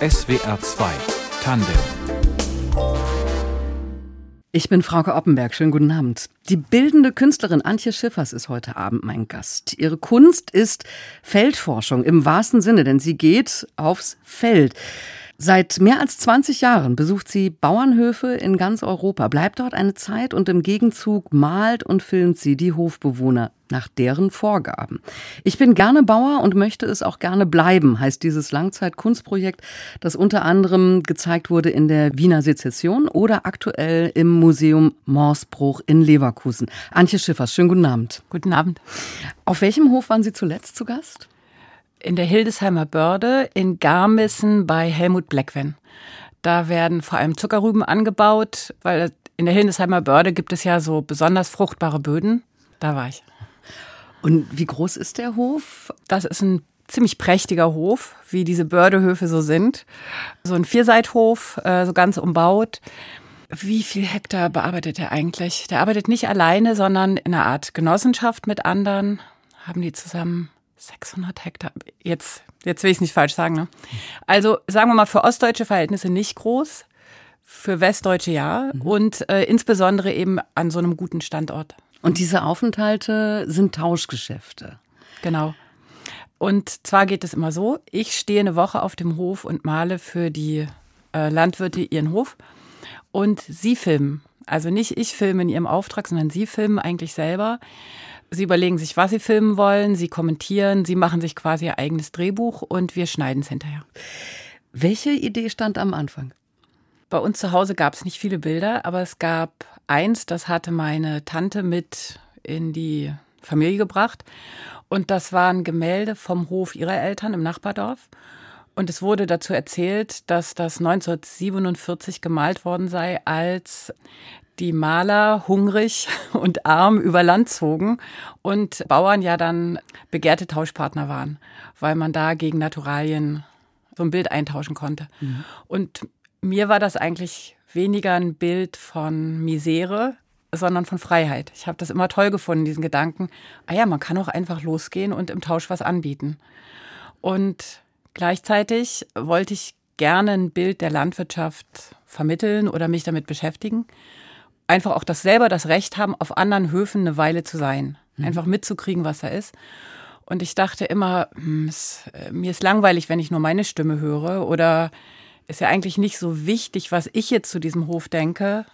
SWR 2 Tandem ich bin Frauke Oppenberg. Schönen guten Abend. Die bildende Künstlerin Antje Schiffers ist heute Abend mein Gast. Ihre Kunst ist Feldforschung im wahrsten Sinne, denn sie geht aufs Feld. Seit mehr als 20 Jahren besucht sie Bauernhöfe in ganz Europa, bleibt dort eine Zeit und im Gegenzug malt und filmt sie die Hofbewohner nach deren Vorgaben. Ich bin gerne Bauer und möchte es auch gerne bleiben, heißt dieses Langzeitkunstprojekt, das unter anderem gezeigt wurde in der Wiener Sezession oder aktuell im Museum Morsbruch in Leverkusen. Antje Schiffers, schönen guten Abend. Guten Abend. Auf welchem Hof waren Sie zuletzt zu Gast? In der Hildesheimer Börde in Garmissen bei Helmut Bleckwen. Da werden vor allem Zuckerrüben angebaut, weil in der Hildesheimer Börde gibt es ja so besonders fruchtbare Böden. Da war ich. Und wie groß ist der Hof? Das ist ein ziemlich prächtiger Hof, wie diese Bördehöfe so sind. So ein Vierseithof, äh, so ganz umbaut. Wie viel Hektar bearbeitet er eigentlich? Der arbeitet nicht alleine, sondern in einer Art Genossenschaft mit anderen. Haben die zusammen 600 Hektar. Jetzt, jetzt will ich es nicht falsch sagen. Ne? Also sagen wir mal für ostdeutsche Verhältnisse nicht groß, für westdeutsche ja mhm. und äh, insbesondere eben an so einem guten Standort. Und diese Aufenthalte sind Tauschgeschäfte. Genau. Und zwar geht es immer so, ich stehe eine Woche auf dem Hof und male für die äh, Landwirte ihren Hof und sie filmen. Also nicht ich filme in ihrem Auftrag, sondern sie filmen eigentlich selber. Sie überlegen sich, was sie filmen wollen, sie kommentieren, sie machen sich quasi ihr eigenes Drehbuch und wir schneiden es hinterher. Welche Idee stand am Anfang? Bei uns zu Hause gab es nicht viele Bilder, aber es gab eins, das hatte meine Tante mit in die Familie gebracht. Und das waren Gemälde vom Hof ihrer Eltern im Nachbardorf. Und es wurde dazu erzählt, dass das 1947 gemalt worden sei, als die Maler hungrig und arm über Land zogen und Bauern ja dann begehrte Tauschpartner waren, weil man da gegen Naturalien so ein Bild eintauschen konnte. Mhm. Und mir war das eigentlich weniger ein Bild von Misere, sondern von Freiheit. Ich habe das immer toll gefunden, diesen Gedanken, ah ja, man kann auch einfach losgehen und im Tausch was anbieten. Und gleichzeitig wollte ich gerne ein Bild der Landwirtschaft vermitteln oder mich damit beschäftigen einfach auch das selber das Recht haben, auf anderen Höfen eine Weile zu sein. Mhm. Einfach mitzukriegen, was da ist. Und ich dachte immer, hm, es, äh, mir ist langweilig, wenn ich nur meine Stimme höre. Oder ist ja eigentlich nicht so wichtig, was ich jetzt zu diesem Hof denke.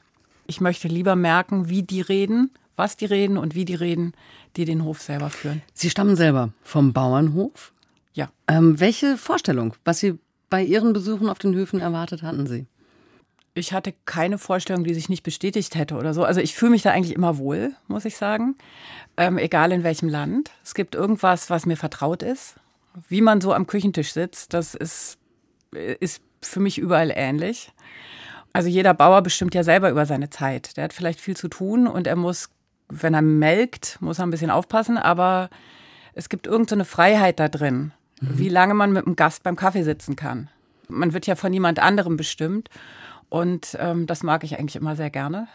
Ich möchte lieber merken, wie die reden, was die reden und wie die reden, die den Hof selber führen. Sie stammen selber vom Bauernhof? Ja. Ähm, welche Vorstellung, was Sie bei Ihren Besuchen auf den Höfen erwartet hatten Sie? Ich hatte keine Vorstellung, die sich nicht bestätigt hätte oder so. Also ich fühle mich da eigentlich immer wohl, muss ich sagen. Ähm, egal in welchem Land. Es gibt irgendwas, was mir vertraut ist. Wie man so am Küchentisch sitzt, das ist, ist für mich überall ähnlich. Also jeder Bauer bestimmt ja selber über seine Zeit. Der hat vielleicht viel zu tun und er muss, wenn er melkt, muss er ein bisschen aufpassen, aber es gibt irgendeine so Freiheit da drin, mhm. wie lange man mit einem Gast beim Kaffee sitzen kann. Man wird ja von niemand anderem bestimmt. Und ähm, das mag ich eigentlich immer sehr gerne.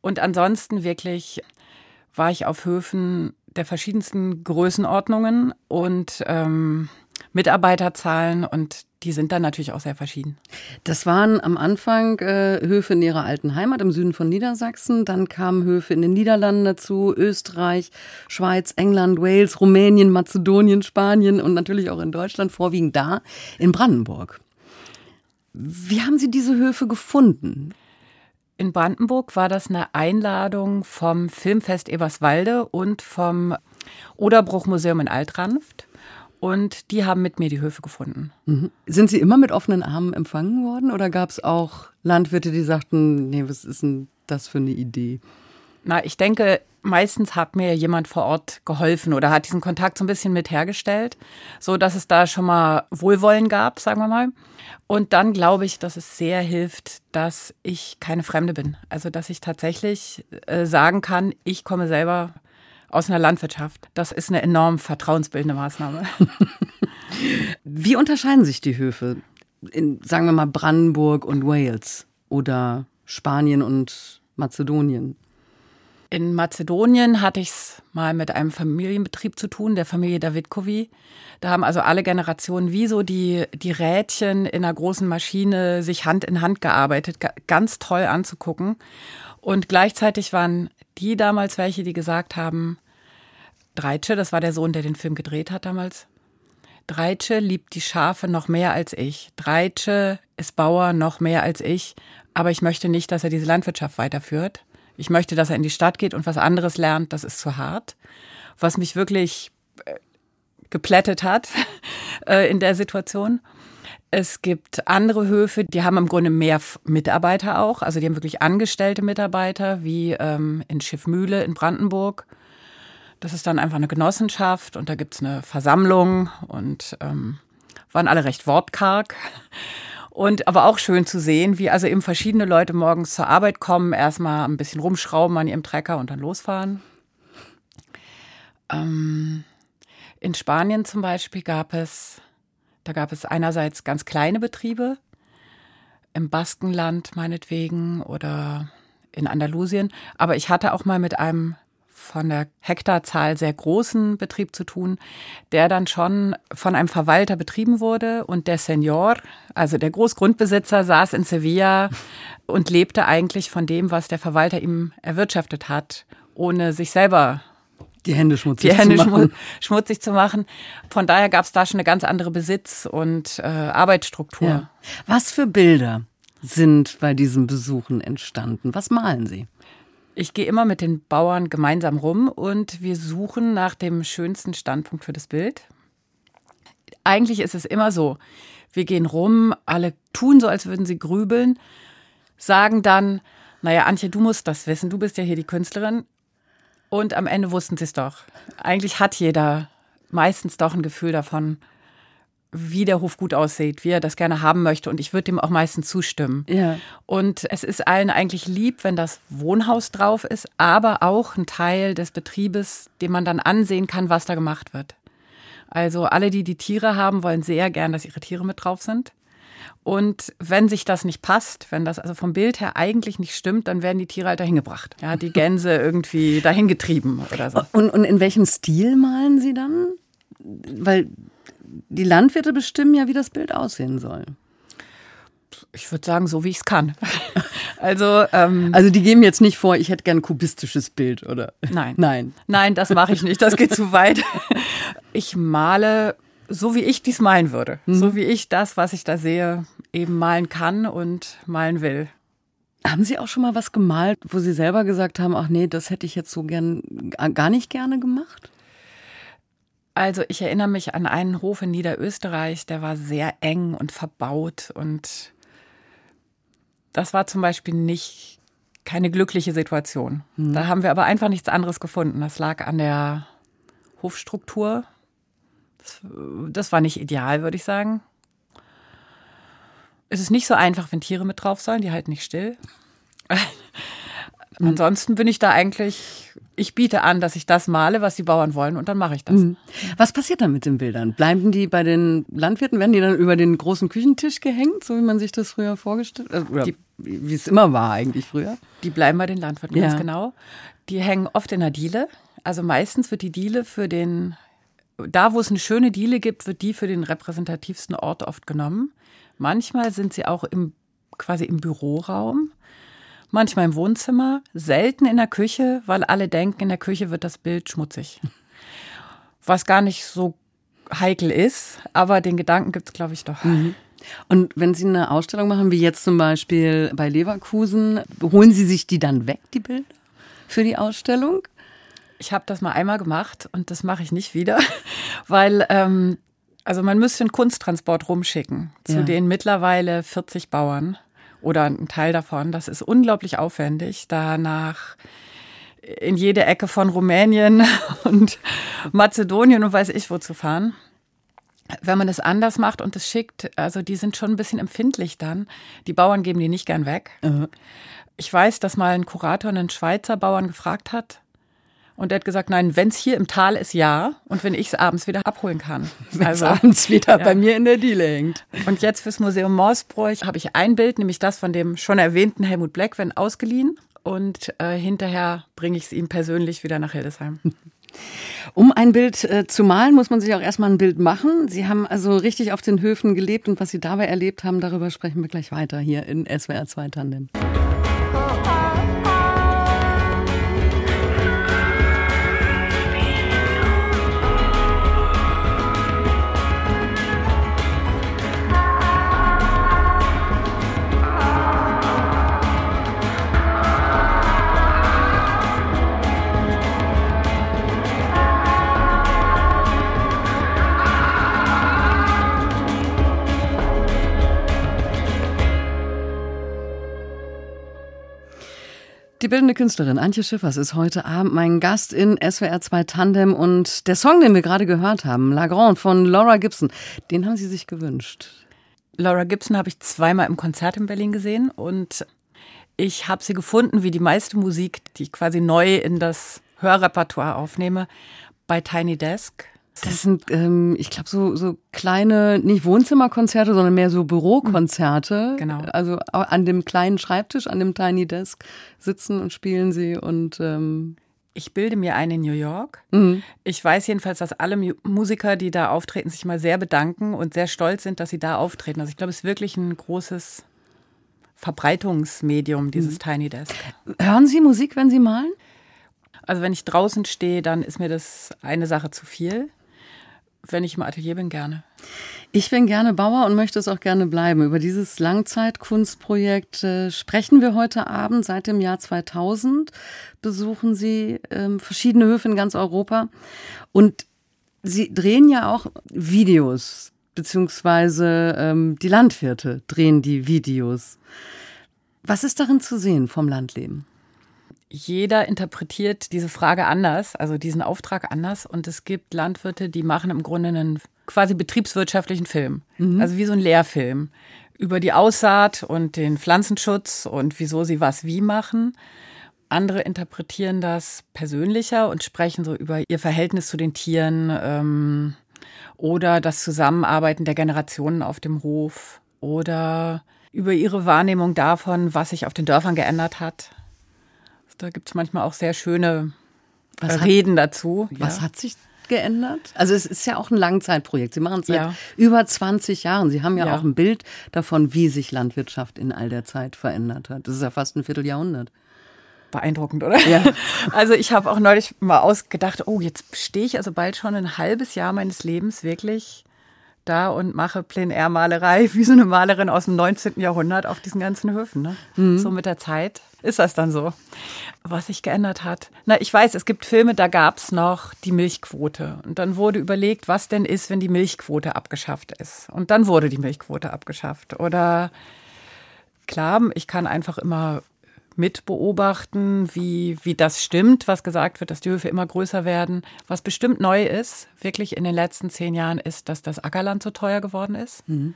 Und ansonsten wirklich war ich auf Höfen der verschiedensten Größenordnungen und ähm, Mitarbeiterzahlen und die sind dann natürlich auch sehr verschieden. Das waren am Anfang äh, Höfe in ihrer alten Heimat im Süden von Niedersachsen, dann kamen Höfe in den Niederlanden dazu, Österreich, Schweiz, England, Wales, Rumänien, Mazedonien, Spanien und natürlich auch in Deutschland, vorwiegend da in Brandenburg. Wie haben Sie diese Höfe gefunden? In Brandenburg war das eine Einladung vom Filmfest Eberswalde und vom Oderbruchmuseum in Altranft. Und die haben mit mir die Höfe gefunden. Mhm. Sind Sie immer mit offenen Armen empfangen worden oder gab es auch Landwirte, die sagten, nee, was ist denn das für eine Idee? Na, ich denke, meistens hat mir jemand vor Ort geholfen oder hat diesen Kontakt so ein bisschen mit hergestellt, so dass es da schon mal Wohlwollen gab, sagen wir mal. Und dann glaube ich, dass es sehr hilft, dass ich keine Fremde bin. Also, dass ich tatsächlich äh, sagen kann, ich komme selber aus einer Landwirtschaft. Das ist eine enorm vertrauensbildende Maßnahme. Wie unterscheiden sich die Höfe in, sagen wir mal, Brandenburg und Wales oder Spanien und Mazedonien? In Mazedonien hatte ich es mal mit einem Familienbetrieb zu tun, der Familie Davidkovi. Da haben also alle Generationen wie so die, die Rädchen in einer großen Maschine sich Hand in Hand gearbeitet. Ganz toll anzugucken. Und gleichzeitig waren die damals welche, die gesagt haben, Dreitsche, das war der Sohn, der den Film gedreht hat damals. Dreitsche liebt die Schafe noch mehr als ich. Dreitsche ist Bauer noch mehr als ich. Aber ich möchte nicht, dass er diese Landwirtschaft weiterführt. Ich möchte, dass er in die Stadt geht und was anderes lernt. Das ist zu hart. Was mich wirklich äh, geplättet hat äh, in der Situation. Es gibt andere Höfe, die haben im Grunde mehr Mitarbeiter auch. Also die haben wirklich angestellte Mitarbeiter, wie ähm, in Schiffmühle in Brandenburg. Das ist dann einfach eine Genossenschaft und da gibt's eine Versammlung und ähm, waren alle recht wortkarg. Und aber auch schön zu sehen, wie also eben verschiedene Leute morgens zur Arbeit kommen, erstmal ein bisschen rumschrauben an ihrem Trecker und dann losfahren. Ähm, in Spanien zum Beispiel gab es, da gab es einerseits ganz kleine Betriebe, im Baskenland meinetwegen oder in Andalusien. Aber ich hatte auch mal mit einem von der Hektarzahl sehr großen Betrieb zu tun, der dann schon von einem Verwalter betrieben wurde und der Senior, also der Großgrundbesitzer, saß in Sevilla und lebte eigentlich von dem, was der Verwalter ihm erwirtschaftet hat, ohne sich selber die Hände schmutzig, die Hände zu, machen. schmutzig zu machen. Von daher gab es da schon eine ganz andere Besitz- und äh, Arbeitsstruktur. Ja. Was für Bilder sind bei diesen Besuchen entstanden? Was malen Sie? Ich gehe immer mit den Bauern gemeinsam rum und wir suchen nach dem schönsten Standpunkt für das Bild. Eigentlich ist es immer so, wir gehen rum, alle tun so, als würden sie grübeln, sagen dann, naja, Antje, du musst das wissen, du bist ja hier die Künstlerin. Und am Ende wussten sie es doch. Eigentlich hat jeder meistens doch ein Gefühl davon, wie der Hof gut aussieht, wie er das gerne haben möchte. Und ich würde dem auch meistens zustimmen. Ja. Und es ist allen eigentlich lieb, wenn das Wohnhaus drauf ist, aber auch ein Teil des Betriebes, den man dann ansehen kann, was da gemacht wird. Also alle, die die Tiere haben, wollen sehr gern, dass ihre Tiere mit drauf sind. Und wenn sich das nicht passt, wenn das also vom Bild her eigentlich nicht stimmt, dann werden die Tiere halt dahin gebracht. Ja, die Gänse irgendwie dahin getrieben oder so. Und, und in welchem Stil malen Sie dann? Weil die Landwirte bestimmen ja, wie das Bild aussehen soll. Ich würde sagen, so wie ich es kann. Also, ähm, also die geben jetzt nicht vor, ich hätte gern ein kubistisches Bild, oder? Nein. Nein. Nein, das mache ich nicht. Das geht zu weit. Ich male so, wie ich dies malen würde. Mhm. So wie ich das, was ich da sehe, eben malen kann und malen will. Haben Sie auch schon mal was gemalt, wo Sie selber gesagt haben, ach nee, das hätte ich jetzt so gern gar nicht gerne gemacht? Also ich erinnere mich an einen Hof in Niederösterreich, der war sehr eng und verbaut und das war zum Beispiel nicht keine glückliche Situation. Mhm. Da haben wir aber einfach nichts anderes gefunden. Das lag an der Hofstruktur. Das, das war nicht ideal, würde ich sagen. Es ist nicht so einfach, wenn Tiere mit drauf sollen, die halten nicht still. Mhm. Ansonsten bin ich da eigentlich, ich biete an, dass ich das male, was die Bauern wollen und dann mache ich das. Mhm. Was passiert dann mit den Bildern? Bleiben die bei den Landwirten, werden die dann über den großen Küchentisch gehängt, so wie man sich das früher vorgestellt hat? Oder die, wie es immer war eigentlich früher? Die bleiben bei den Landwirten, ja. ganz genau. Die hängen oft in der Diele. Also meistens wird die Diele für den, da wo es eine schöne Diele gibt, wird die für den repräsentativsten Ort oft genommen. Manchmal sind sie auch im, quasi im Büroraum manchmal im Wohnzimmer, selten in der Küche, weil alle denken, in der Küche wird das Bild schmutzig. Was gar nicht so heikel ist, aber den Gedanken gibt es, glaube ich, doch. Mhm. Und wenn Sie eine Ausstellung machen, wie jetzt zum Beispiel bei Leverkusen, holen Sie sich die dann weg, die Bilder, für die Ausstellung? Ich habe das mal einmal gemacht und das mache ich nicht wieder, weil ähm, also man müsste einen Kunsttransport rumschicken zu ja. den mittlerweile 40 Bauern oder ein Teil davon. Das ist unglaublich aufwendig, danach in jede Ecke von Rumänien und Mazedonien und weiß ich wo zu fahren. Wenn man das anders macht und es schickt, also die sind schon ein bisschen empfindlich dann. Die Bauern geben die nicht gern weg. Mhm. Ich weiß, dass mal ein Kurator einen Schweizer Bauern gefragt hat, und er hat gesagt, nein, wenn es hier im Tal ist, ja. Und wenn ich es abends wieder abholen kann. Wenn es also, abends wieder ja. bei mir in der Diele hängt. Und jetzt fürs Museum Morsbräuch habe ich ein Bild, nämlich das von dem schon erwähnten Helmut Blackwen, ausgeliehen. und äh, hinterher bringe ich es ihm persönlich wieder nach Hildesheim. Um ein Bild äh, zu malen, muss man sich auch erstmal ein Bild machen. Sie haben also richtig auf den Höfen gelebt und was Sie dabei erlebt haben, darüber sprechen wir gleich weiter hier in SWR 2 Tandem. Die bildende Künstlerin Antje Schiffers ist heute Abend mein Gast in SWR 2 Tandem und der Song, den wir gerade gehört haben, La Grande von Laura Gibson, den haben Sie sich gewünscht. Laura Gibson habe ich zweimal im Konzert in Berlin gesehen und ich habe sie gefunden, wie die meiste Musik, die ich quasi neu in das Hörrepertoire aufnehme, bei Tiny Desk. Das sind, ähm, ich glaube, so, so kleine, nicht Wohnzimmerkonzerte, sondern mehr so Bürokonzerte. Genau. Also an dem kleinen Schreibtisch, an dem Tiny Desk sitzen und spielen sie und ähm ich bilde mir ein in New York. Mhm. Ich weiß jedenfalls, dass alle Musiker, die da auftreten, sich mal sehr bedanken und sehr stolz sind, dass sie da auftreten. Also ich glaube, es ist wirklich ein großes Verbreitungsmedium, dieses mhm. Tiny Desk. Hören Sie Musik, wenn Sie malen? Also wenn ich draußen stehe, dann ist mir das eine Sache zu viel wenn ich im Atelier bin, gerne. Ich bin gerne Bauer und möchte es auch gerne bleiben. Über dieses Langzeitkunstprojekt äh, sprechen wir heute Abend. Seit dem Jahr 2000 besuchen Sie ähm, verschiedene Höfe in ganz Europa. Und Sie drehen ja auch Videos, beziehungsweise ähm, die Landwirte drehen die Videos. Was ist darin zu sehen vom Landleben? Jeder interpretiert diese Frage anders, also diesen Auftrag anders. Und es gibt Landwirte, die machen im Grunde einen quasi betriebswirtschaftlichen Film. Mhm. Also wie so ein Lehrfilm über die Aussaat und den Pflanzenschutz und wieso sie was wie machen. Andere interpretieren das persönlicher und sprechen so über ihr Verhältnis zu den Tieren ähm, oder das Zusammenarbeiten der Generationen auf dem Hof oder über ihre Wahrnehmung davon, was sich auf den Dörfern geändert hat. Da gibt es manchmal auch sehr schöne was Reden hat, dazu. Was ja. hat sich geändert? Also es ist ja auch ein Langzeitprojekt. Sie machen es seit ja. über 20 Jahren. Sie haben ja, ja, auch ein Bild davon, wie sich Landwirtschaft in all der Zeit verändert hat. Das ist ja fast ein Vierteljahrhundert. Beeindruckend, oder? Ja. Also ich habe auch neulich mal ausgedacht, oh, jetzt stehe ich also bald schon ein halbes Jahr meines Lebens wirklich da und mache Plein-Air-Malerei wie so eine Malerin aus dem 19. Jahrhundert auf diesen ganzen Höfen. Ne? Mhm. So mit der Zeit ist das dann so. Was sich geändert hat. Na, ich weiß, es gibt Filme, da gab es noch die Milchquote. Und dann wurde überlegt, was denn ist, wenn die Milchquote abgeschafft ist. Und dann wurde die Milchquote abgeschafft. Oder klar, ich kann einfach immer mit beobachten, wie, wie das stimmt, was gesagt wird, dass die Höfe immer größer werden. Was bestimmt neu ist, wirklich in den letzten zehn Jahren, ist, dass das Ackerland so teuer geworden ist. Mhm.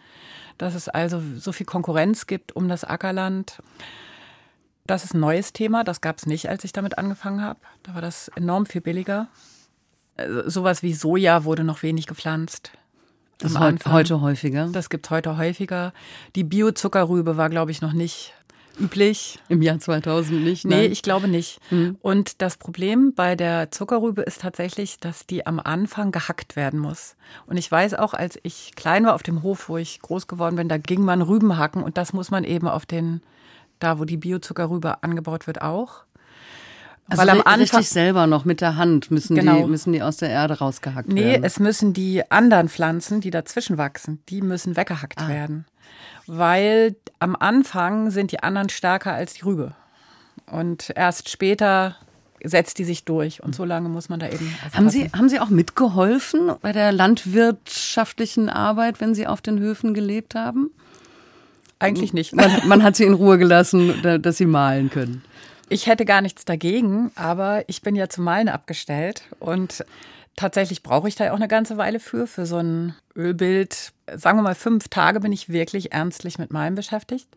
Dass es also so viel Konkurrenz gibt um das Ackerland. Das ist ein neues Thema, das gab es nicht, als ich damit angefangen habe. Da war das enorm viel billiger. Also, sowas wie Soja wurde noch wenig gepflanzt. Das ist heute häufiger. Das gibt es heute häufiger. Die Biozuckerrübe war, glaube ich, noch nicht üblich. Im Jahr 2000 nicht? Nein. Nee, ich glaube nicht. Mhm. Und das Problem bei der Zuckerrübe ist tatsächlich, dass die am Anfang gehackt werden muss. Und ich weiß auch, als ich klein war auf dem Hof, wo ich groß geworden bin, da ging man Rüben hacken und das muss man eben auf den, da wo die Biozuckerrübe angebaut wird, auch. Also Weil am Anfang richtig selber noch mit der Hand müssen genau. die müssen die aus der Erde rausgehackt nee, werden. Nee, es müssen die anderen Pflanzen, die dazwischen wachsen, die müssen weggehackt ah. werden weil am Anfang sind die anderen stärker als die Rübe. Und erst später setzt die sich durch. Und so lange muss man da eben. Haben Sie, haben Sie auch mitgeholfen bei der landwirtschaftlichen Arbeit, wenn Sie auf den Höfen gelebt haben? Eigentlich nicht. Man, man hat Sie in Ruhe gelassen, dass Sie malen können. Ich hätte gar nichts dagegen, aber ich bin ja zum Malen abgestellt und Tatsächlich brauche ich da auch eine ganze Weile für, für so ein Ölbild. Sagen wir mal, fünf Tage bin ich wirklich ernstlich mit meinem beschäftigt.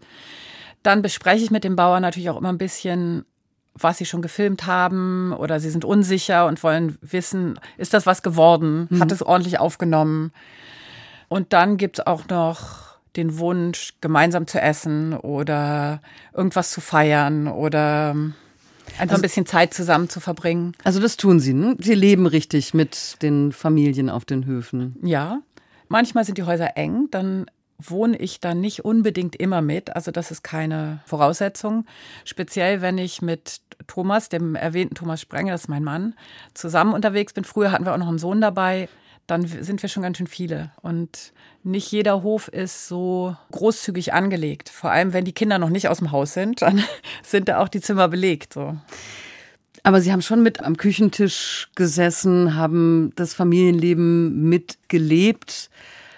Dann bespreche ich mit dem Bauern natürlich auch immer ein bisschen, was sie schon gefilmt haben oder sie sind unsicher und wollen wissen, ist das was geworden? Mhm. Hat es ordentlich aufgenommen? Und dann gibt es auch noch den Wunsch, gemeinsam zu essen oder irgendwas zu feiern oder Einfach also, ein bisschen Zeit zusammen zu verbringen. Also das tun Sie, ne? Sie leben richtig mit den Familien auf den Höfen. Ja. Manchmal sind die Häuser eng, dann wohne ich da nicht unbedingt immer mit. Also das ist keine Voraussetzung. Speziell, wenn ich mit Thomas, dem erwähnten Thomas Sprenger, das ist mein Mann, zusammen unterwegs bin. Früher hatten wir auch noch einen Sohn dabei. Dann sind wir schon ganz schön viele. Und nicht jeder Hof ist so großzügig angelegt. Vor allem, wenn die Kinder noch nicht aus dem Haus sind, dann sind da auch die Zimmer belegt. So. Aber Sie haben schon mit am Küchentisch gesessen, haben das Familienleben mitgelebt.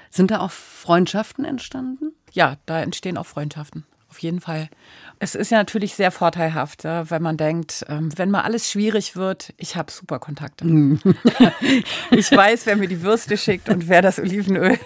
Sind da auch Freundschaften entstanden? Ja, da entstehen auch Freundschaften. Auf jeden Fall. Es ist ja natürlich sehr vorteilhaft, wenn man denkt, ähm, wenn mal alles schwierig wird, ich habe super Kontakte. Mhm. ich weiß, wer mir die Würste schickt und wer das Olivenöl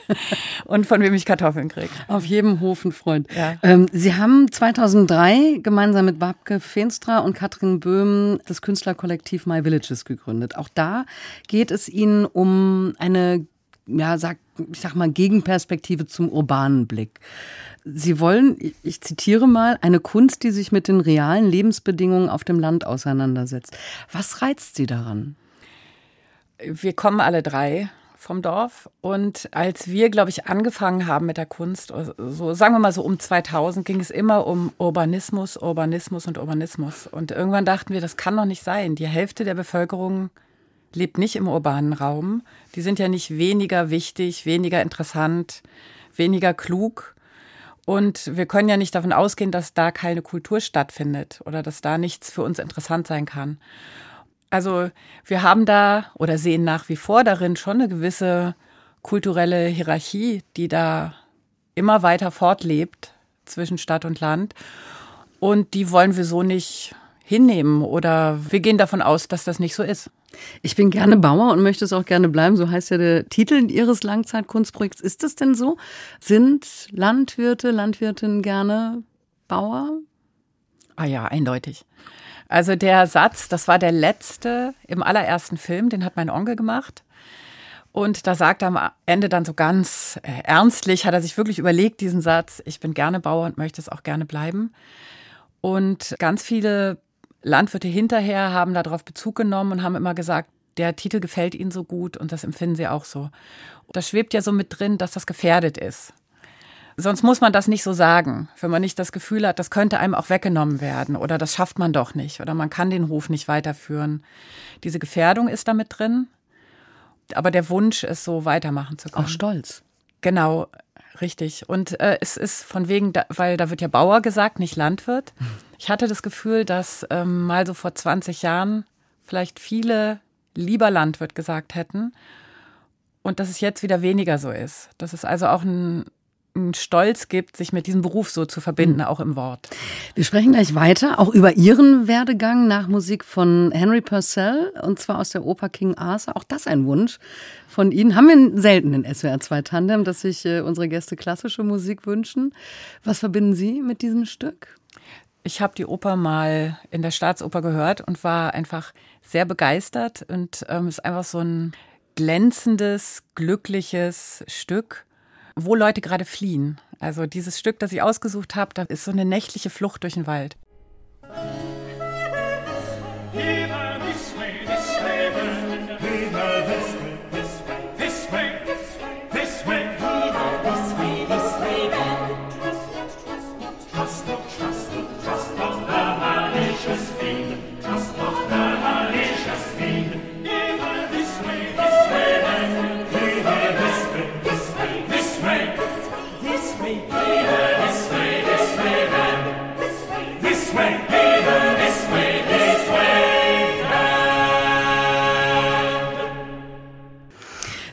und von wem ich Kartoffeln kriege. Auf jedem Hof ein Freund. Ja. Ähm, Sie haben 2003 gemeinsam mit Babke Feenstra und Katrin Böhm das Künstlerkollektiv My Villages gegründet. Auch da geht es Ihnen um eine ja, sag, ich sag mal, Gegenperspektive zum urbanen Blick. Sie wollen, ich zitiere mal, eine Kunst, die sich mit den realen Lebensbedingungen auf dem Land auseinandersetzt. Was reizt Sie daran? Wir kommen alle drei vom Dorf. Und als wir, glaube ich, angefangen haben mit der Kunst, so sagen wir mal so um 2000, ging es immer um Urbanismus, Urbanismus und Urbanismus. Und irgendwann dachten wir, das kann doch nicht sein. Die Hälfte der Bevölkerung lebt nicht im urbanen Raum. Die sind ja nicht weniger wichtig, weniger interessant, weniger klug. Und wir können ja nicht davon ausgehen, dass da keine Kultur stattfindet oder dass da nichts für uns interessant sein kann. Also wir haben da oder sehen nach wie vor darin schon eine gewisse kulturelle Hierarchie, die da immer weiter fortlebt zwischen Stadt und Land. Und die wollen wir so nicht hinnehmen oder wir gehen davon aus, dass das nicht so ist. Ich bin gerne Bauer und möchte es auch gerne bleiben. So heißt ja der Titel Ihres Langzeitkunstprojekts. Ist es denn so? Sind Landwirte, Landwirtinnen gerne Bauer? Ah ja, eindeutig. Also der Satz, das war der letzte im allerersten Film, den hat mein Onkel gemacht. Und da sagt er am Ende dann so ganz äh, ernstlich, hat er sich wirklich überlegt, diesen Satz, ich bin gerne Bauer und möchte es auch gerne bleiben. Und ganz viele Landwirte hinterher haben darauf Bezug genommen und haben immer gesagt, der Titel gefällt ihnen so gut und das empfinden sie auch so. Da schwebt ja so mit drin, dass das gefährdet ist. Sonst muss man das nicht so sagen, wenn man nicht das Gefühl hat, das könnte einem auch weggenommen werden oder das schafft man doch nicht oder man kann den Hof nicht weiterführen. Diese Gefährdung ist damit drin, aber der Wunsch ist so weitermachen zu können. Auch Stolz. Genau, richtig. Und äh, es ist von wegen, da, weil da wird ja Bauer gesagt, nicht Landwirt. Ich hatte das Gefühl, dass ähm, mal so vor 20 Jahren vielleicht viele lieber Landwirt gesagt hätten und dass es jetzt wieder weniger so ist. Dass es also auch ein, Stolz gibt, sich mit diesem Beruf so zu verbinden, mhm. auch im Wort. Wir sprechen gleich weiter, auch über Ihren Werdegang nach Musik von Henry Purcell, und zwar aus der Oper King Arthur. Auch das ein Wunsch von Ihnen. Haben wir selten in SWR 2 Tandem, dass sich äh, unsere Gäste klassische Musik wünschen. Was verbinden Sie mit diesem Stück? Ich habe die Oper mal in der Staatsoper gehört und war einfach sehr begeistert und ähm, ist einfach so ein glänzendes, glückliches Stück, wo Leute gerade fliehen. Also dieses Stück, das ich ausgesucht habe, da ist so eine nächtliche Flucht durch den Wald.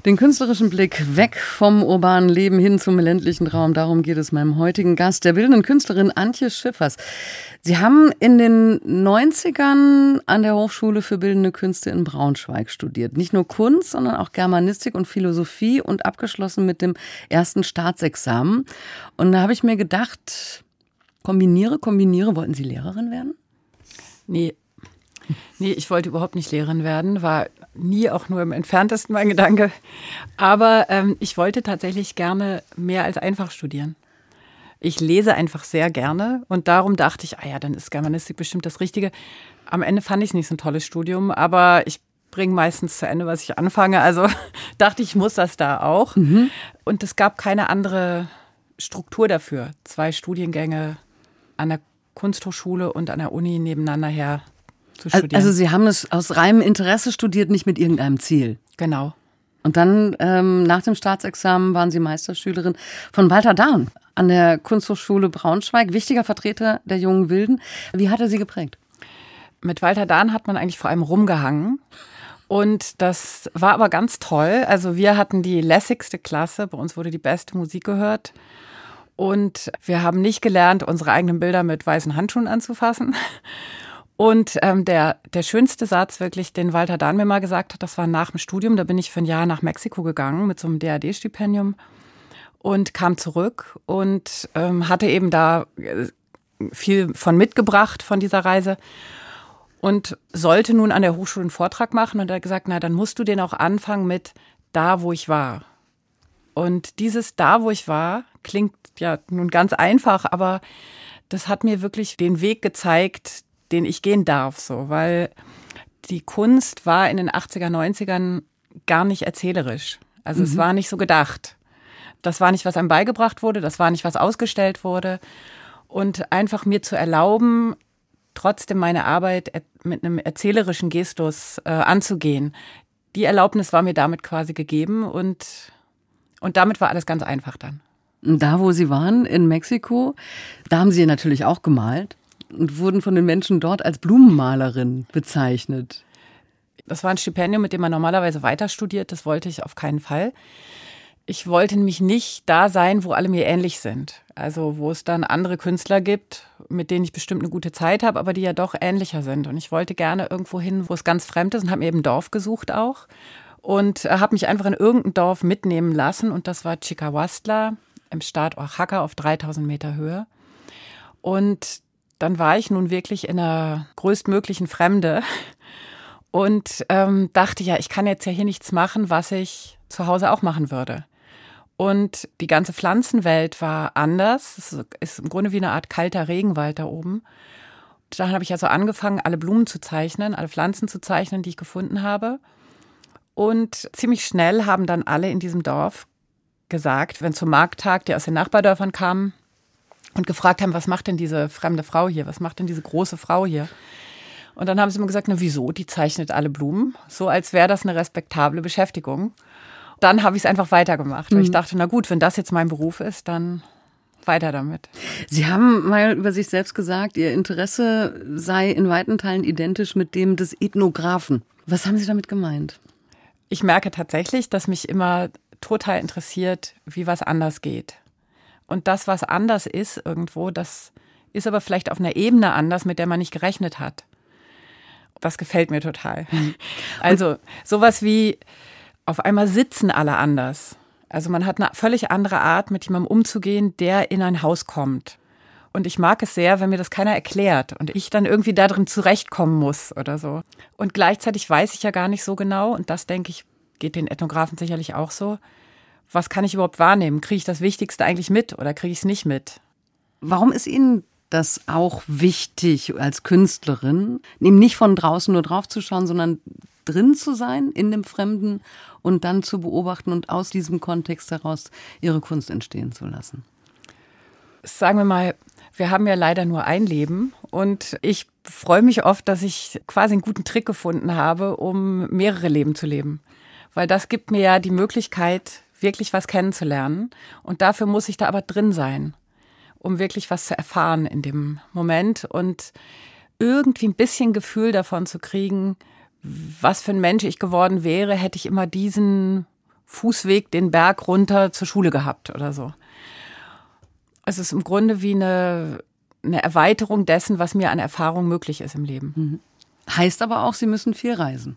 Den künstlerischen Blick weg vom urbanen Leben hin zum ländlichen Raum. Darum geht es meinem heutigen Gast, der bildenden Künstlerin Antje Schiffers. Sie haben in den 90ern an der Hochschule für Bildende Künste in Braunschweig studiert. Nicht nur Kunst, sondern auch Germanistik und Philosophie und abgeschlossen mit dem ersten Staatsexamen. Und da habe ich mir gedacht, kombiniere, kombiniere. Wollten Sie Lehrerin werden? Nee, Nee, ich wollte überhaupt nicht Lehrerin werden, war nie auch nur im entferntesten mein Gedanke. Aber ähm, ich wollte tatsächlich gerne mehr als einfach studieren. Ich lese einfach sehr gerne und darum dachte ich, ah ja, dann ist Germanistik bestimmt das Richtige. Am Ende fand ich es nicht so ein tolles Studium, aber ich bringe meistens zu Ende, was ich anfange. Also dachte ich, muss das da auch. Mhm. Und es gab keine andere Struktur dafür. Zwei Studiengänge an der Kunsthochschule und an der Uni nebeneinander her zu studieren. Also Sie haben es aus reinem Interesse studiert, nicht mit irgendeinem Ziel. Genau. Und dann ähm, nach dem Staatsexamen waren Sie Meisterschülerin von Walter Dahn an der Kunsthochschule Braunschweig, wichtiger Vertreter der jungen Wilden. Wie hat er Sie geprägt? Mit Walter Dahn hat man eigentlich vor allem rumgehangen. Und das war aber ganz toll. Also wir hatten die lässigste Klasse, bei uns wurde die beste Musik gehört. Und wir haben nicht gelernt, unsere eigenen Bilder mit weißen Handschuhen anzufassen. Und ähm, der, der schönste Satz wirklich, den Walter Dahn mir mal gesagt hat, das war nach dem Studium. Da bin ich für ein Jahr nach Mexiko gegangen mit so einem DAD-Stipendium und kam zurück und ähm, hatte eben da äh, viel von mitgebracht von dieser Reise und sollte nun an der Hochschule einen Vortrag machen und er hat gesagt, na, dann musst du den auch anfangen mit da, wo ich war. Und dieses da, wo ich war, klingt ja nun ganz einfach, aber das hat mir wirklich den Weg gezeigt, den ich gehen darf, so, weil die Kunst war in den 80er, 90ern gar nicht erzählerisch. Also mhm. es war nicht so gedacht. Das war nicht, was einem beigebracht wurde, das war nicht, was ausgestellt wurde. Und einfach mir zu erlauben, trotzdem meine Arbeit mit einem erzählerischen Gestus äh, anzugehen, die Erlaubnis war mir damit quasi gegeben und, und damit war alles ganz einfach dann. Da, wo Sie waren, in Mexiko, da haben Sie natürlich auch gemalt und wurden von den Menschen dort als Blumenmalerin bezeichnet. Das war ein Stipendium, mit dem man normalerweise weiter studiert. Das wollte ich auf keinen Fall. Ich wollte nämlich nicht da sein, wo alle mir ähnlich sind. Also wo es dann andere Künstler gibt, mit denen ich bestimmt eine gute Zeit habe, aber die ja doch ähnlicher sind. Und ich wollte gerne irgendwo hin, wo es ganz fremd ist und habe mir eben Dorf gesucht auch. Und äh, habe mich einfach in irgendein Dorf mitnehmen lassen. Und das war Chicahuastla im Staat Oaxaca auf 3000 Meter Höhe. Und dann war ich nun wirklich in der größtmöglichen Fremde und ähm, dachte, ja, ich kann jetzt ja hier nichts machen, was ich zu Hause auch machen würde. Und die ganze Pflanzenwelt war anders. Es ist im Grunde wie eine Art kalter Regenwald da oben. Und dann habe ich also angefangen, alle Blumen zu zeichnen, alle Pflanzen zu zeichnen, die ich gefunden habe. Und ziemlich schnell haben dann alle in diesem Dorf gesagt, wenn zum Markttag, die aus den Nachbardörfern kamen, und gefragt haben, was macht denn diese fremde Frau hier? Was macht denn diese große Frau hier? Und dann haben sie mir gesagt, na wieso? Die zeichnet alle Blumen, so als wäre das eine respektable Beschäftigung. Dann habe ich es einfach weitergemacht, weil mhm. ich dachte, na gut, wenn das jetzt mein Beruf ist, dann weiter damit. Sie haben mal über sich selbst gesagt, Ihr Interesse sei in weiten Teilen identisch mit dem des Ethnographen. Was haben Sie damit gemeint? Ich merke tatsächlich, dass mich immer total interessiert, wie was anders geht. Und das, was anders ist irgendwo, das ist aber vielleicht auf einer Ebene anders, mit der man nicht gerechnet hat. Das gefällt mir total. Mhm. Also sowas wie auf einmal sitzen alle anders. Also man hat eine völlig andere Art, mit jemandem umzugehen, der in ein Haus kommt. Und ich mag es sehr, wenn mir das keiner erklärt und ich dann irgendwie da drin zurechtkommen muss oder so. Und gleichzeitig weiß ich ja gar nicht so genau, und das denke ich, geht den Ethnografen sicherlich auch so, was kann ich überhaupt wahrnehmen? Kriege ich das Wichtigste eigentlich mit oder kriege ich es nicht mit? Warum ist Ihnen das auch wichtig als Künstlerin, eben nicht von draußen nur drauf zu schauen, sondern drin zu sein in dem Fremden und dann zu beobachten und aus diesem Kontext heraus ihre Kunst entstehen zu lassen? Sagen wir mal, wir haben ja leider nur ein Leben und ich freue mich oft, dass ich quasi einen guten Trick gefunden habe, um mehrere Leben zu leben. Weil das gibt mir ja die Möglichkeit, wirklich was kennenzulernen. Und dafür muss ich da aber drin sein, um wirklich was zu erfahren in dem Moment und irgendwie ein bisschen Gefühl davon zu kriegen, was für ein Mensch ich geworden wäre, hätte ich immer diesen Fußweg den Berg runter zur Schule gehabt oder so. Es ist im Grunde wie eine, eine Erweiterung dessen, was mir an Erfahrung möglich ist im Leben. Mhm. Heißt aber auch, Sie müssen viel reisen.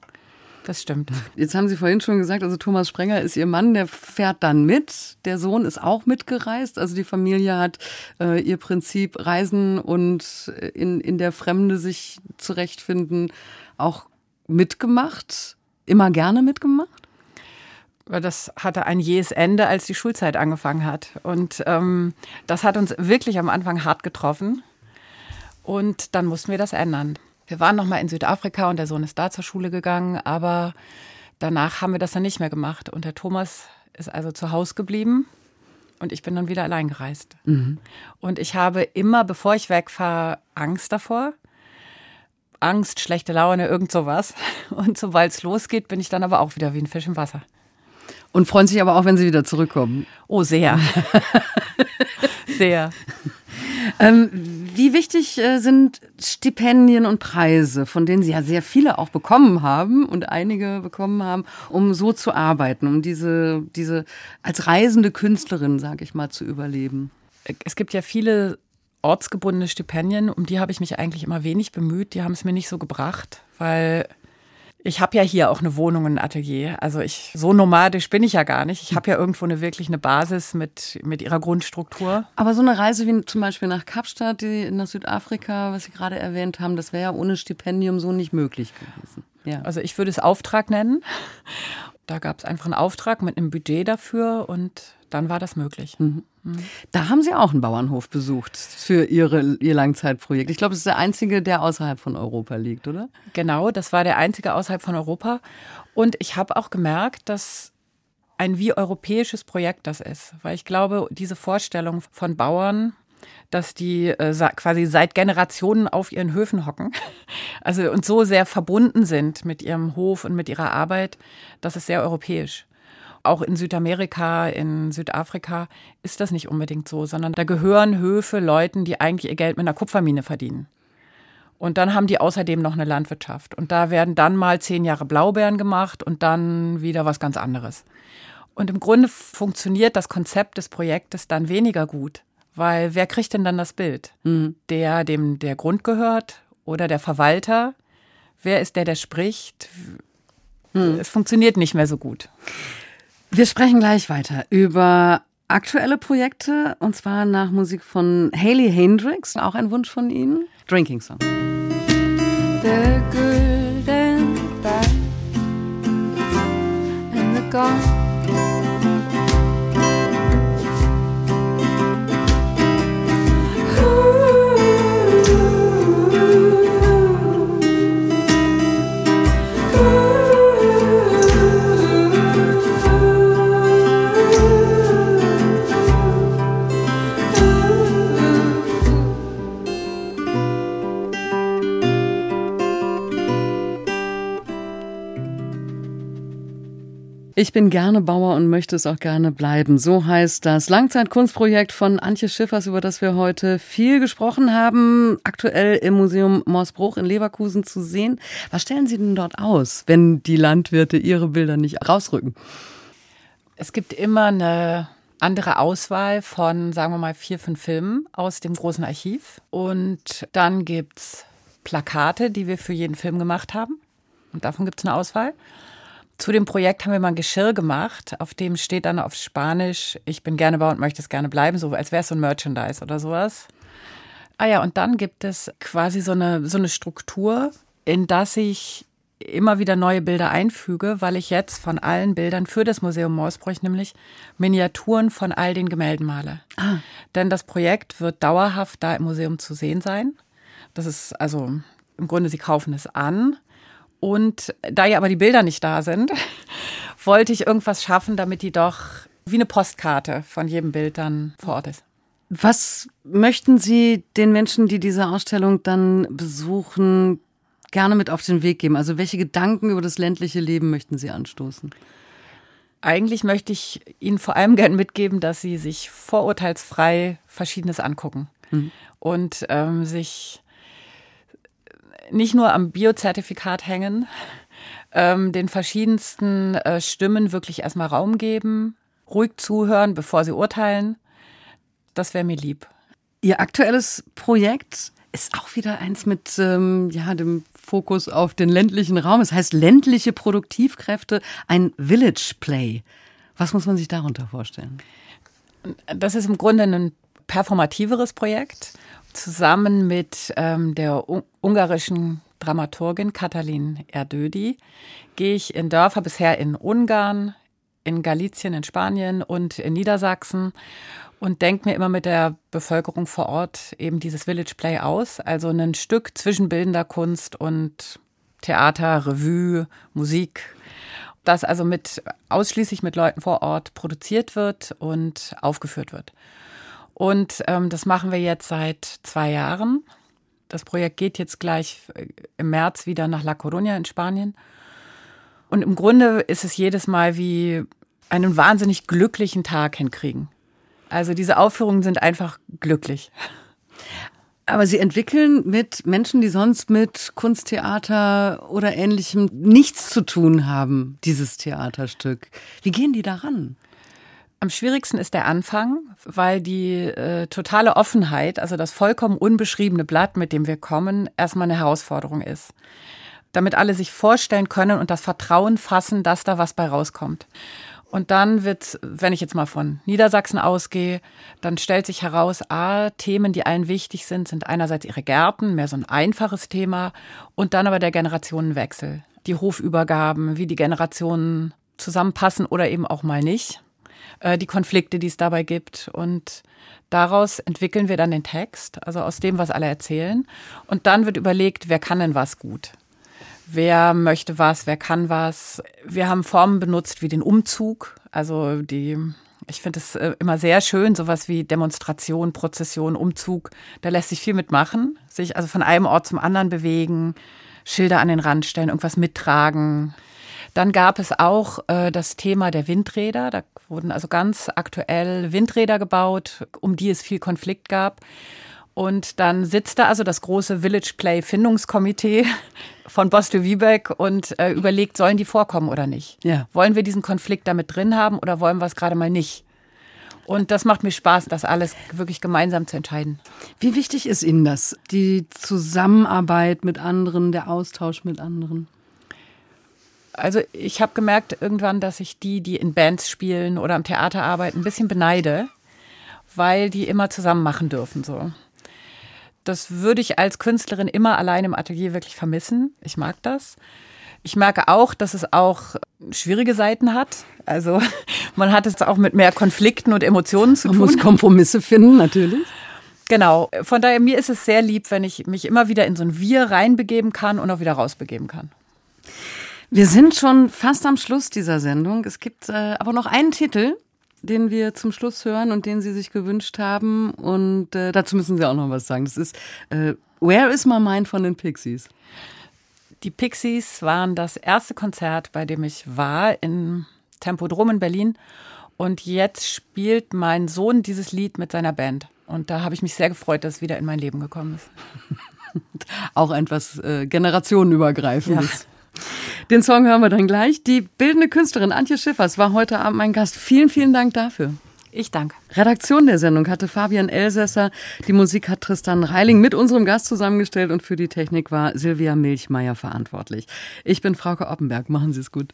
Das stimmt. Jetzt haben Sie vorhin schon gesagt, also Thomas Sprenger ist Ihr Mann, der fährt dann mit. Der Sohn ist auch mitgereist. Also die Familie hat äh, ihr Prinzip Reisen und äh, in, in der Fremde sich zurechtfinden auch mitgemacht. Immer gerne mitgemacht? Das hatte ein jähes Ende, als die Schulzeit angefangen hat. Und ähm, das hat uns wirklich am Anfang hart getroffen. Und dann mussten wir das ändern. Wir waren noch mal in Südafrika und der Sohn ist da zur Schule gegangen, aber danach haben wir das dann nicht mehr gemacht. Und der Thomas ist also zu Hause geblieben und ich bin dann wieder allein gereist. Mhm. Und ich habe immer, bevor ich wegfahre, Angst davor. Angst, schlechte Laune, irgend sowas. Und sobald es losgeht, bin ich dann aber auch wieder wie ein Fisch im Wasser. Und freuen sich aber auch, wenn sie wieder zurückkommen. Oh, sehr. sehr. Ähm, wie wichtig äh, sind Stipendien und Preise, von denen Sie ja sehr viele auch bekommen haben und einige bekommen haben, um so zu arbeiten, um diese, diese als reisende Künstlerin, sage ich mal, zu überleben? Es gibt ja viele ortsgebundene Stipendien, um die habe ich mich eigentlich immer wenig bemüht. Die haben es mir nicht so gebracht, weil ich habe ja hier auch eine Wohnung und ein Atelier. Also ich so nomadisch bin ich ja gar nicht. Ich habe ja irgendwo eine wirklich eine Basis mit mit ihrer Grundstruktur. Aber so eine Reise wie zum Beispiel nach Kapstadt, die nach Südafrika, was Sie gerade erwähnt haben, das wäre ja ohne Stipendium so nicht möglich gewesen. Ja. Also ich würde es Auftrag nennen. Da gab es einfach einen Auftrag mit einem Budget dafür und dann war das möglich. Mhm. Da haben Sie auch einen Bauernhof besucht für Ihre, Ihr Langzeitprojekt. Ich glaube, es ist der einzige, der außerhalb von Europa liegt, oder? Genau, das war der einzige außerhalb von Europa. Und ich habe auch gemerkt, dass ein wie europäisches Projekt das ist. Weil ich glaube, diese Vorstellung von Bauern, dass die äh, quasi seit Generationen auf ihren Höfen hocken, also und so sehr verbunden sind mit ihrem Hof und mit ihrer Arbeit, das ist sehr europäisch. Auch in Südamerika, in Südafrika ist das nicht unbedingt so, sondern da gehören Höfe Leuten, die eigentlich ihr Geld mit einer Kupfermine verdienen. Und dann haben die außerdem noch eine Landwirtschaft. Und da werden dann mal zehn Jahre Blaubeeren gemacht und dann wieder was ganz anderes. Und im Grunde funktioniert das Konzept des Projektes dann weniger gut, weil wer kriegt denn dann das Bild? Mhm. Der, dem der Grund gehört oder der Verwalter? Wer ist der, der spricht? Mhm. Es funktioniert nicht mehr so gut. Wir sprechen gleich weiter über aktuelle Projekte und zwar nach Musik von Haley Hendrix, auch ein Wunsch von Ihnen. Drinking Song. The good and the bad and the gone. Ich bin gerne Bauer und möchte es auch gerne bleiben. So heißt das Langzeitkunstprojekt von Antje Schiffers, über das wir heute viel gesprochen haben. Aktuell im Museum Morsbruch in Leverkusen zu sehen. Was stellen Sie denn dort aus, wenn die Landwirte ihre Bilder nicht rausrücken? Es gibt immer eine andere Auswahl von, sagen wir mal, vier, fünf Filmen aus dem großen Archiv. Und dann gibt's Plakate, die wir für jeden Film gemacht haben. Und davon gibt's eine Auswahl. Zu dem Projekt haben wir mal ein Geschirr gemacht, auf dem steht dann auf Spanisch, ich bin gerne Bauer und möchte es gerne bleiben, so als wäre es so ein Merchandise oder sowas. Ah ja, und dann gibt es quasi so eine, so eine Struktur, in das ich immer wieder neue Bilder einfüge, weil ich jetzt von allen Bildern für das Museum Moosbruch nämlich Miniaturen von all den Gemälden male. Ah. Denn das Projekt wird dauerhaft da im Museum zu sehen sein. Das ist also im Grunde, Sie kaufen es an und da ja aber die Bilder nicht da sind, wollte ich irgendwas schaffen, damit die doch wie eine Postkarte von jedem Bild dann vor Ort ist. Was möchten Sie den Menschen, die diese Ausstellung dann besuchen, gerne mit auf den Weg geben? Also welche Gedanken über das ländliche Leben möchten Sie anstoßen? Eigentlich möchte ich Ihnen vor allem gerne mitgeben, dass Sie sich vorurteilsfrei Verschiedenes angucken mhm. und ähm, sich nicht nur am Biozertifikat hängen, ähm, den verschiedensten äh, Stimmen wirklich erstmal Raum geben, ruhig zuhören, bevor sie urteilen. Das wäre mir lieb. Ihr aktuelles Projekt ist auch wieder eins mit ähm, ja, dem Fokus auf den ländlichen Raum. Es heißt ländliche Produktivkräfte, ein Village Play. Was muss man sich darunter vorstellen? Das ist im Grunde ein performativeres Projekt zusammen mit ähm, der ungarischen Dramaturgin Katalin Erdödi gehe ich in Dörfer bisher in Ungarn, in Galizien, in Spanien und in Niedersachsen und denke mir immer mit der Bevölkerung vor Ort eben dieses Village Play aus, also ein Stück zwischen bildender Kunst und Theater, Revue, Musik, das also mit ausschließlich mit Leuten vor Ort produziert wird und aufgeführt wird. Und ähm, das machen wir jetzt seit zwei Jahren. Das Projekt geht jetzt gleich äh, im März wieder nach La Coruña in Spanien. Und im Grunde ist es jedes Mal wie einen wahnsinnig glücklichen Tag hinkriegen. Also diese Aufführungen sind einfach glücklich. Aber Sie entwickeln mit Menschen, die sonst mit Kunsttheater oder ähnlichem nichts zu tun haben, dieses Theaterstück. Wie gehen die daran? Am schwierigsten ist der Anfang, weil die äh, totale Offenheit, also das vollkommen unbeschriebene Blatt, mit dem wir kommen, erstmal eine Herausforderung ist. Damit alle sich vorstellen können und das Vertrauen fassen, dass da was bei rauskommt. Und dann wird, wenn ich jetzt mal von Niedersachsen ausgehe, dann stellt sich heraus, a, Themen, die allen wichtig sind, sind einerseits ihre Gärten, mehr so ein einfaches Thema, und dann aber der Generationenwechsel. Die Hofübergaben, wie die Generationen zusammenpassen oder eben auch mal nicht. Äh, die Konflikte, die es dabei gibt. Und daraus entwickeln wir dann den Text, also aus dem, was alle erzählen. Und dann wird überlegt, wer kann denn was gut? wer möchte was, wer kann was. Wir haben Formen benutzt wie den Umzug, also die ich finde es äh, immer sehr schön, sowas wie Demonstration, Prozession, Umzug. Da lässt sich viel mitmachen, sich also von einem Ort zum anderen bewegen, Schilder an den Rand stellen, irgendwas mittragen. Dann gab es auch äh, das Thema der Windräder. Da wurden also ganz aktuell Windräder gebaut, um die es viel Konflikt gab. Und dann sitzt da also das große Village Play Findungskomitee von Bostel Wiebeck und äh, überlegt, sollen die vorkommen oder nicht? Ja. Wollen wir diesen Konflikt damit drin haben oder wollen wir es gerade mal nicht? Und das macht mir Spaß, das alles wirklich gemeinsam zu entscheiden. Wie wichtig ist Ihnen das? Die Zusammenarbeit mit anderen, der Austausch mit anderen? Also ich habe gemerkt irgendwann, dass ich die, die in Bands spielen oder am Theater arbeiten, ein bisschen beneide, weil die immer zusammen machen dürfen so das würde ich als Künstlerin immer allein im Atelier wirklich vermissen. Ich mag das. Ich merke auch, dass es auch schwierige Seiten hat. Also man hat es auch mit mehr Konflikten und Emotionen zu man tun. Man muss Kompromisse finden, natürlich. Genau. Von daher, mir ist es sehr lieb, wenn ich mich immer wieder in so ein Wir reinbegeben kann und auch wieder rausbegeben kann. Wir sind schon fast am Schluss dieser Sendung. Es gibt äh, aber noch einen Titel, den wir zum Schluss hören und den Sie sich gewünscht haben. Und äh, dazu müssen Sie auch noch was sagen. Das ist äh, Where is My Mind von den Pixies? Die Pixies waren das erste Konzert, bei dem ich war, im Tempodrom in Berlin. Und jetzt spielt mein Sohn dieses Lied mit seiner Band. Und da habe ich mich sehr gefreut, dass es wieder in mein Leben gekommen ist. Auch etwas äh, generationenübergreifendes. Ja. Den Song hören wir dann gleich. Die bildende Künstlerin Antje Schiffers war heute Abend mein Gast. Vielen, vielen Dank dafür. Ich danke. Redaktion der Sendung hatte Fabian Elsässer. Die Musik hat Tristan Reiling mit unserem Gast zusammengestellt und für die Technik war Silvia Milchmeier verantwortlich. Ich bin Frauke Oppenberg. Machen Sie es gut.